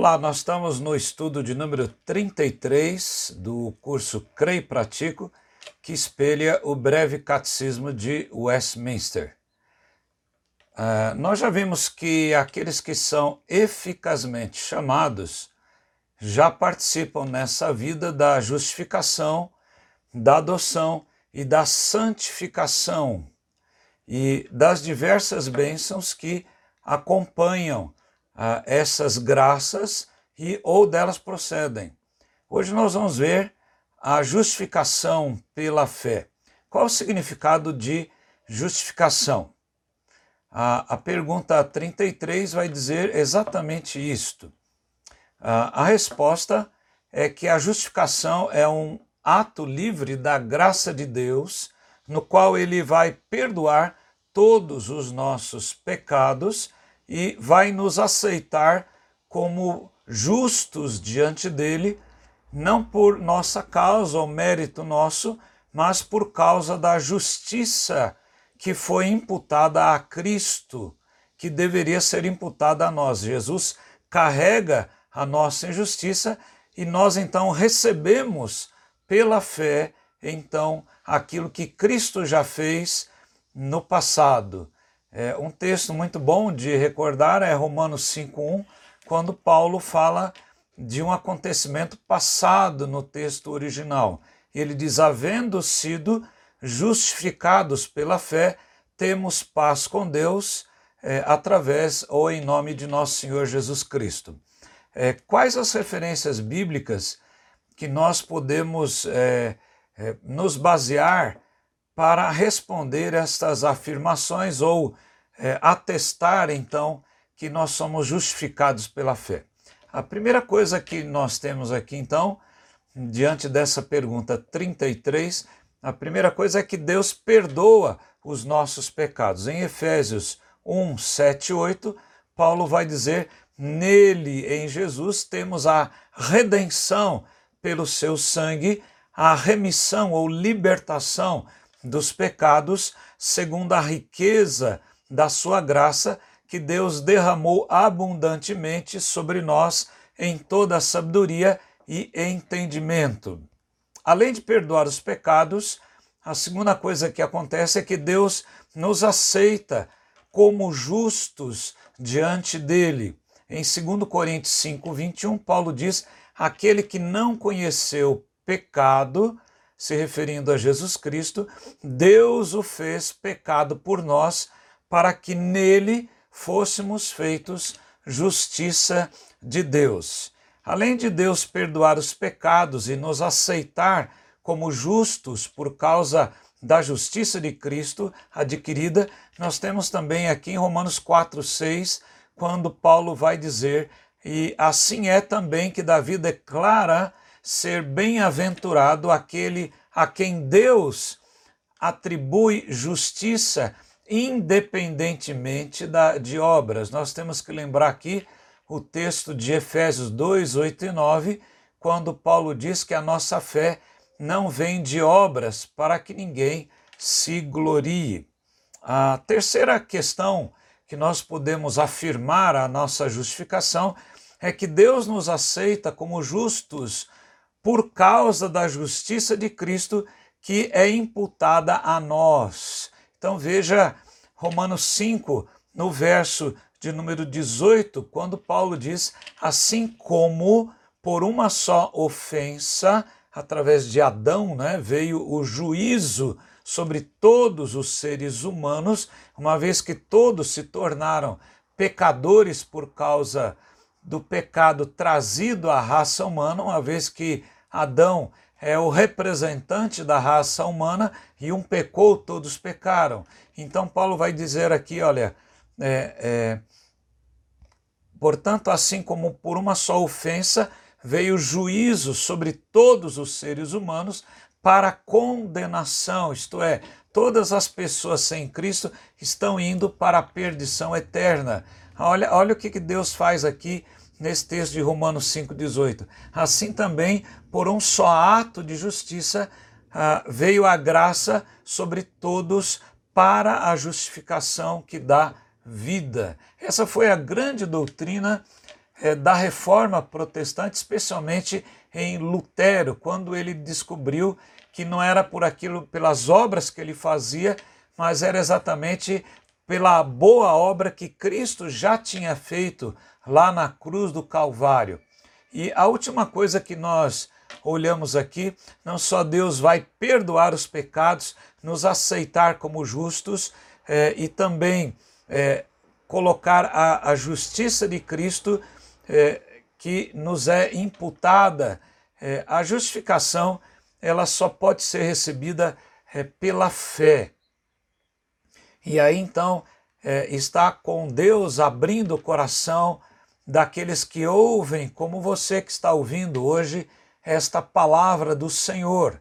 Olá, nós estamos no estudo de número 33 do curso Creio e Pratico, que espelha o breve catecismo de Westminster. Uh, nós já vimos que aqueles que são eficazmente chamados já participam nessa vida da justificação, da adoção e da santificação e das diversas bênçãos que acompanham ah, essas graças e ou delas procedem. Hoje nós vamos ver a justificação pela fé. Qual o significado de justificação? A, a pergunta 33 vai dizer exatamente isto. a resposta é que a justificação é um ato livre da graça de Deus, no qual ele vai perdoar todos os nossos pecados e vai nos aceitar como justos diante dele, não por nossa causa ou mérito nosso, mas por causa da justiça que foi imputada a Cristo, que deveria ser imputada a nós. Jesus carrega a nossa injustiça e nós então recebemos pela fé então aquilo que Cristo já fez no passado. É, um texto muito bom de recordar é Romanos 5,1, quando Paulo fala de um acontecimento passado no texto original. Ele diz: Havendo sido justificados pela fé, temos paz com Deus é, através ou em nome de nosso Senhor Jesus Cristo. É, quais as referências bíblicas que nós podemos é, é nos basear para responder estas afirmações ou é, atestar, então, que nós somos justificados pela fé. A primeira coisa que nós temos aqui, então, diante dessa pergunta 33, a primeira coisa é que Deus perdoa os nossos pecados. Em Efésios 1, 7 8, Paulo vai dizer: Nele, em Jesus, temos a redenção pelo seu sangue, a remissão ou libertação dos pecados, segundo a riqueza da sua graça que Deus derramou abundantemente sobre nós em toda a sabedoria e entendimento. Além de perdoar os pecados, a segunda coisa que acontece é que Deus nos aceita como justos diante dele. Em 2 Coríntios 5, 21, Paulo diz: aquele que não conheceu pecado, se referindo a Jesus Cristo, Deus o fez pecado por nós, para que nele fôssemos feitos justiça de Deus. Além de Deus perdoar os pecados e nos aceitar como justos por causa da justiça de Cristo adquirida, nós temos também aqui em Romanos 4, 6, quando Paulo vai dizer: E assim é também que Davi declara ser bem-aventurado aquele a quem Deus atribui justiça independentemente da, de obras. Nós temos que lembrar aqui o texto de Efésios 2, 8 e 9, quando Paulo diz que a nossa fé não vem de obras para que ninguém se glorie. A terceira questão que nós podemos afirmar a nossa justificação é que Deus nos aceita como justos por causa da justiça de Cristo que é imputada a nós. Então veja Romanos 5, no verso de número 18, quando Paulo diz: Assim como por uma só ofensa, através de Adão, né, veio o juízo sobre todos os seres humanos, uma vez que todos se tornaram pecadores por causa do pecado trazido à raça humana, uma vez que Adão é o representante da raça humana e um pecou, todos pecaram. Então, Paulo vai dizer aqui: olha, é, é, portanto, assim como por uma só ofensa veio juízo sobre todos os seres humanos para condenação, isto é, todas as pessoas sem Cristo estão indo para a perdição eterna. Olha, olha o que Deus faz aqui nesse texto de Romanos 5,18. Assim também, por um só ato de justiça, ah, veio a graça sobre todos para a justificação que dá vida. Essa foi a grande doutrina eh, da reforma protestante, especialmente em Lutero, quando ele descobriu que não era por aquilo, pelas obras que ele fazia, mas era exatamente pela boa obra que Cristo já tinha feito lá na cruz do Calvário. E a última coisa que nós olhamos aqui, não só Deus vai perdoar os pecados, nos aceitar como justos eh, e também eh, colocar a, a, justiça de Cristo eh, que nos é imputada. a justificação ela só pode ser recebida pela fé. E aí então está com Deus abrindo o coração daqueles que ouvem, como você que está ouvindo hoje, esta palavra do Senhor.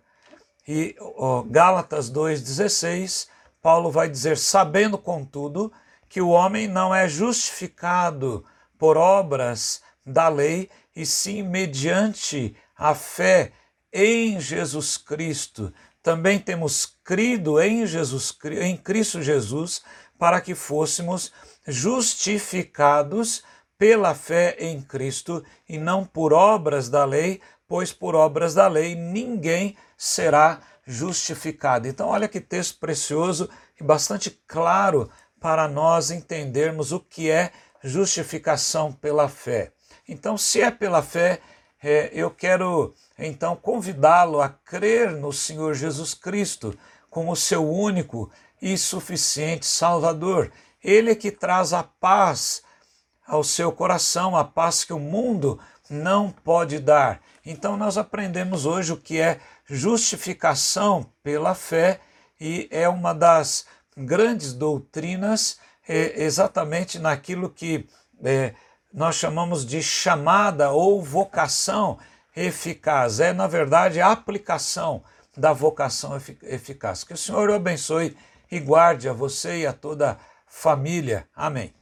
E ó, Gálatas 2,16, Paulo vai dizer: sabendo, contudo, que o homem não é justificado por obras da lei, e sim mediante a fé em Jesus Cristo. Também temos crido em Jesus em Cristo Jesus para que fôssemos justificados pela fé em Cristo e não por obras da lei, pois por obras da lei ninguém será justificado. Então, olha que texto precioso e bastante claro para nós entendermos o que é justificação pela fé. Então, se é pela fé, é, eu quero então convidá-lo a crer no Senhor Jesus Cristo como seu único e suficiente Salvador. Ele é que traz a paz ao seu coração, a paz que o mundo não pode dar. Então, nós aprendemos hoje o que é justificação pela fé e é uma das grandes doutrinas, é, exatamente naquilo que é, nós chamamos de chamada ou vocação eficaz. É, na verdade, a aplicação da vocação eficaz. Que o Senhor o abençoe e guarde a você e a toda a família. Amém.